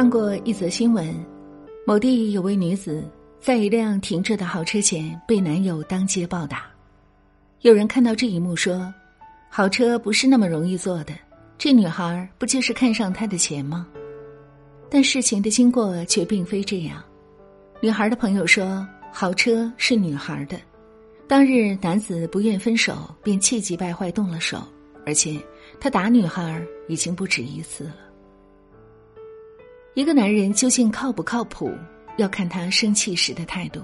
看过一则新闻，某地有位女子在一辆停着的豪车前被男友当街暴打。有人看到这一幕说：“豪车不是那么容易坐的，这女孩不就是看上他的钱吗？”但事情的经过却并非这样。女孩的朋友说：“豪车是女孩的。”当日男子不愿分手，便气急败坏动了手，而且他打女孩已经不止一次了。一个男人究竟靠不靠谱，要看他生气时的态度。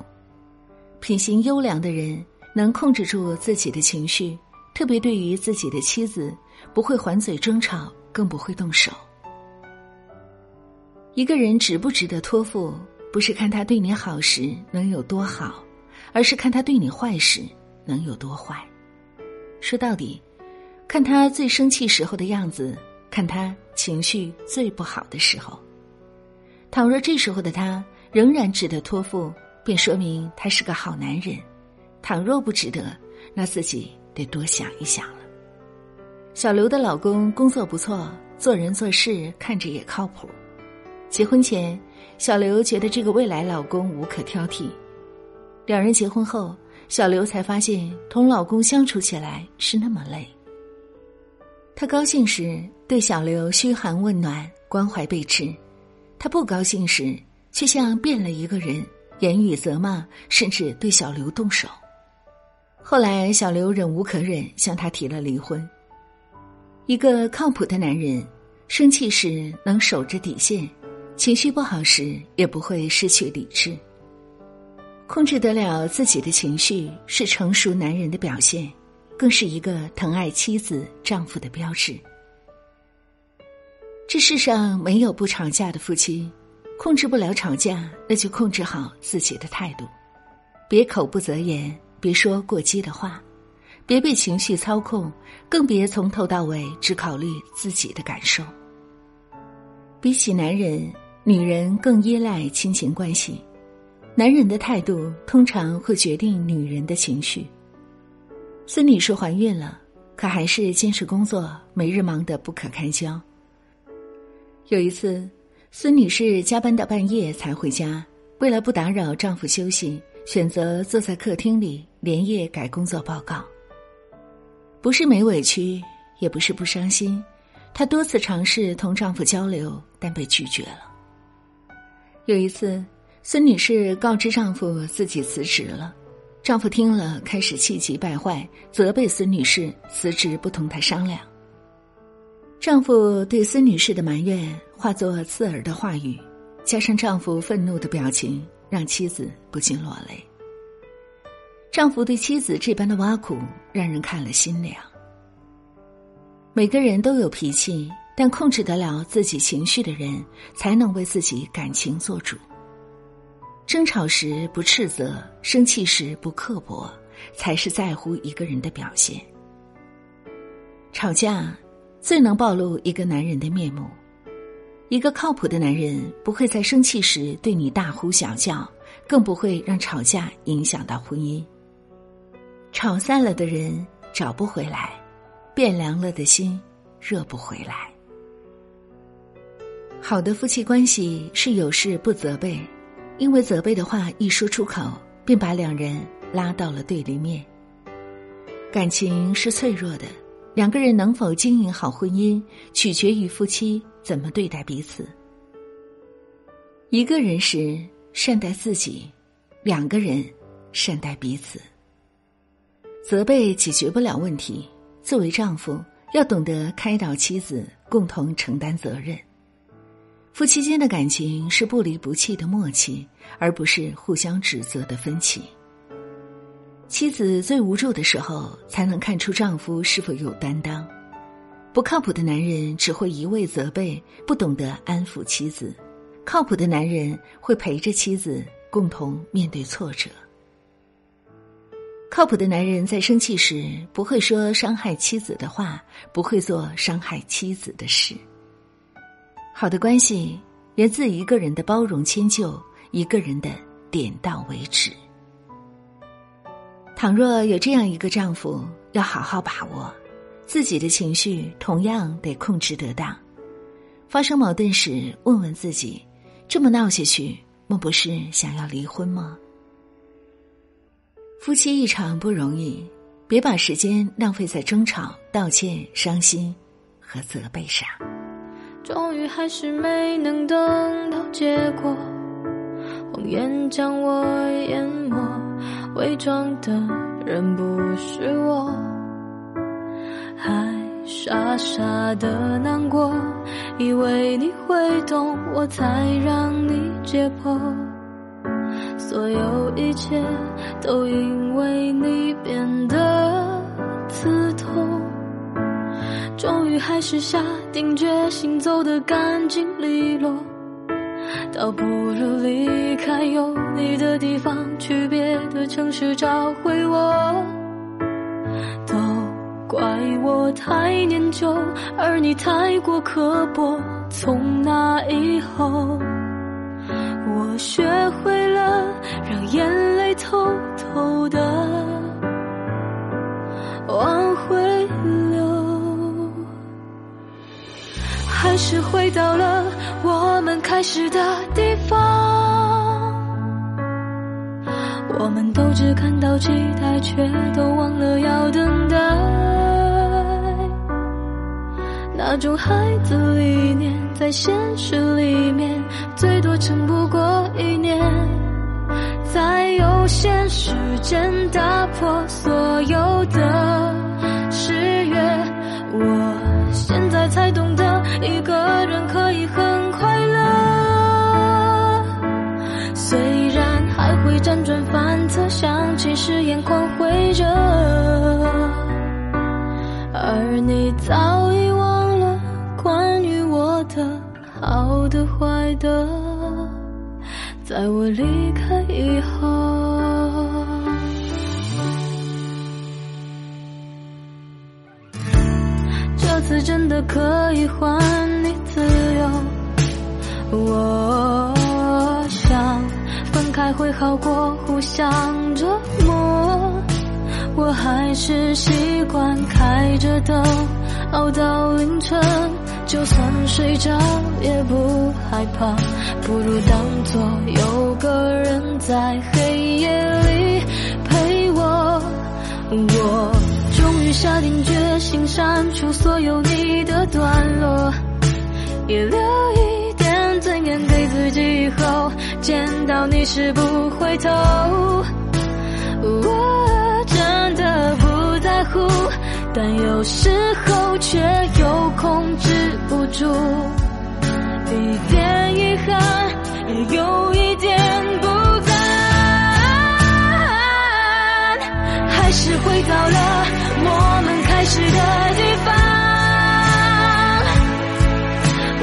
品行优良的人能控制住自己的情绪，特别对于自己的妻子，不会还嘴争吵，更不会动手。一个人值不值得托付，不是看他对你好时能有多好，而是看他对你坏时能有多坏。说到底，看他最生气时候的样子，看他情绪最不好的时候。倘若这时候的他仍然值得托付，便说明他是个好男人；倘若不值得，那自己得多想一想了。小刘的老公工作不错，做人做事看着也靠谱。结婚前，小刘觉得这个未来老公无可挑剔。两人结婚后，小刘才发现同老公相处起来是那么累。他高兴时对小刘嘘寒问暖、关怀备至。他不高兴时，却像变了一个人，言语责骂，甚至对小刘动手。后来，小刘忍无可忍，向他提了离婚。一个靠谱的男人，生气时能守着底线，情绪不好时也不会失去理智。控制得了自己的情绪，是成熟男人的表现，更是一个疼爱妻子、丈夫的标志。这世上没有不吵架的夫妻，控制不了吵架，那就控制好自己的态度，别口不择言，别说过激的话，别被情绪操控，更别从头到尾只考虑自己的感受。比起男人，女人更依赖亲情关系，男人的态度通常会决定女人的情绪。孙女士怀孕了，可还是坚持工作，每日忙得不可开交。有一次，孙女士加班到半夜才回家，为了不打扰丈夫休息，选择坐在客厅里连夜改工作报告。不是没委屈，也不是不伤心，她多次尝试同丈夫交流，但被拒绝了。有一次，孙女士告知丈夫自己辞职了，丈夫听了开始气急败坏，责备孙女士辞职不同他商量。丈夫对孙女士的埋怨化作刺耳的话语，加上丈夫愤怒的表情，让妻子不禁落泪。丈夫对妻子这般的挖苦，让人看了心凉。每个人都有脾气，但控制得了自己情绪的人，才能为自己感情做主。争吵时不斥责，生气时不刻薄，才是在乎一个人的表现。吵架。最能暴露一个男人的面目。一个靠谱的男人不会在生气时对你大呼小叫，更不会让吵架影响到婚姻。吵散了的人找不回来，变凉了的心热不回来。好的夫妻关系是有事不责备，因为责备的话一说出口，便把两人拉到了对立面。感情是脆弱的。两个人能否经营好婚姻，取决于夫妻怎么对待彼此。一个人时善待自己，两个人善待彼此。责备解决不了问题，作为丈夫要懂得开导妻子，共同承担责任。夫妻间的感情是不离不弃的默契，而不是互相指责的分歧。妻子最无助的时候，才能看出丈夫是否有担当。不靠谱的男人只会一味责备，不懂得安抚妻子；靠谱的男人会陪着妻子共同面对挫折。靠谱的男人在生气时不会说伤害妻子的话，不会做伤害妻子的事。好的关系源自一个人的包容迁就，一个人的点到为止。倘若有这样一个丈夫，要好好把握，自己的情绪同样得控制得当。发生矛盾时，问问自己这么闹下去，莫不是想要离婚吗？夫妻一场不容易，别把时间浪费在争吵、道歉、伤心和责备上。终于还是没能等到结果，谎言将我淹没，伪装的人不是我，还傻傻的难过，以为你会懂，我才让你解剖。所有一切都因为你变得刺痛，终于还是下定决心走得干净利落，倒不如离开有你的地方，去别的城市找回我。都怪我太念旧，而你太过刻薄，从那以后。我学会了让眼泪偷偷的是回到了我们开始的地方。我们都只看到期待，却都忘了要等待。那种孩子理念，在现实里面最多撑不过一年。在有限时间打破所有的才懂得，一个人可以很快乐。虽然还会辗转反侧，想起时眼眶会热，而你早已忘了关于我的。好的坏的，在我离开以后，真的可以还你自由。我想分开会好过互相折磨，我还是习惯开着灯熬到凌晨。就算睡着也不害怕，不如当作有个人在黑夜里陪我。我下定决心删除所有你的段落，也留一点尊严给自己，以后见到你时不回头。我真的不在乎。但有时候却又控制不住，一点遗憾，也有一点不甘，还是回到了始的地方。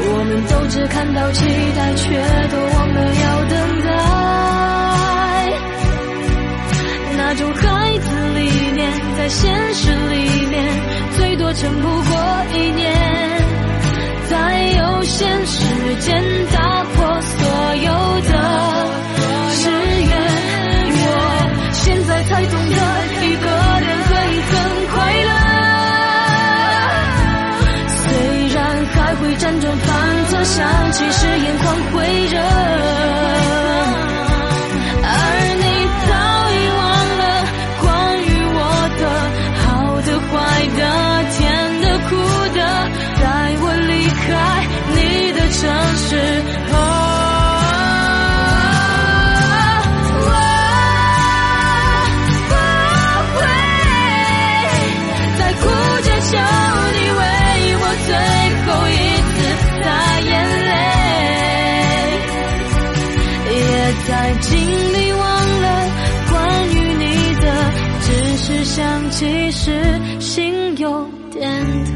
我们都只看到期待，却都忘了要等待。那种孩子理念，在现实里面最多。撑不过一年，在有限时间到辗转反侧，想起时眼眶会热。其实心有点疼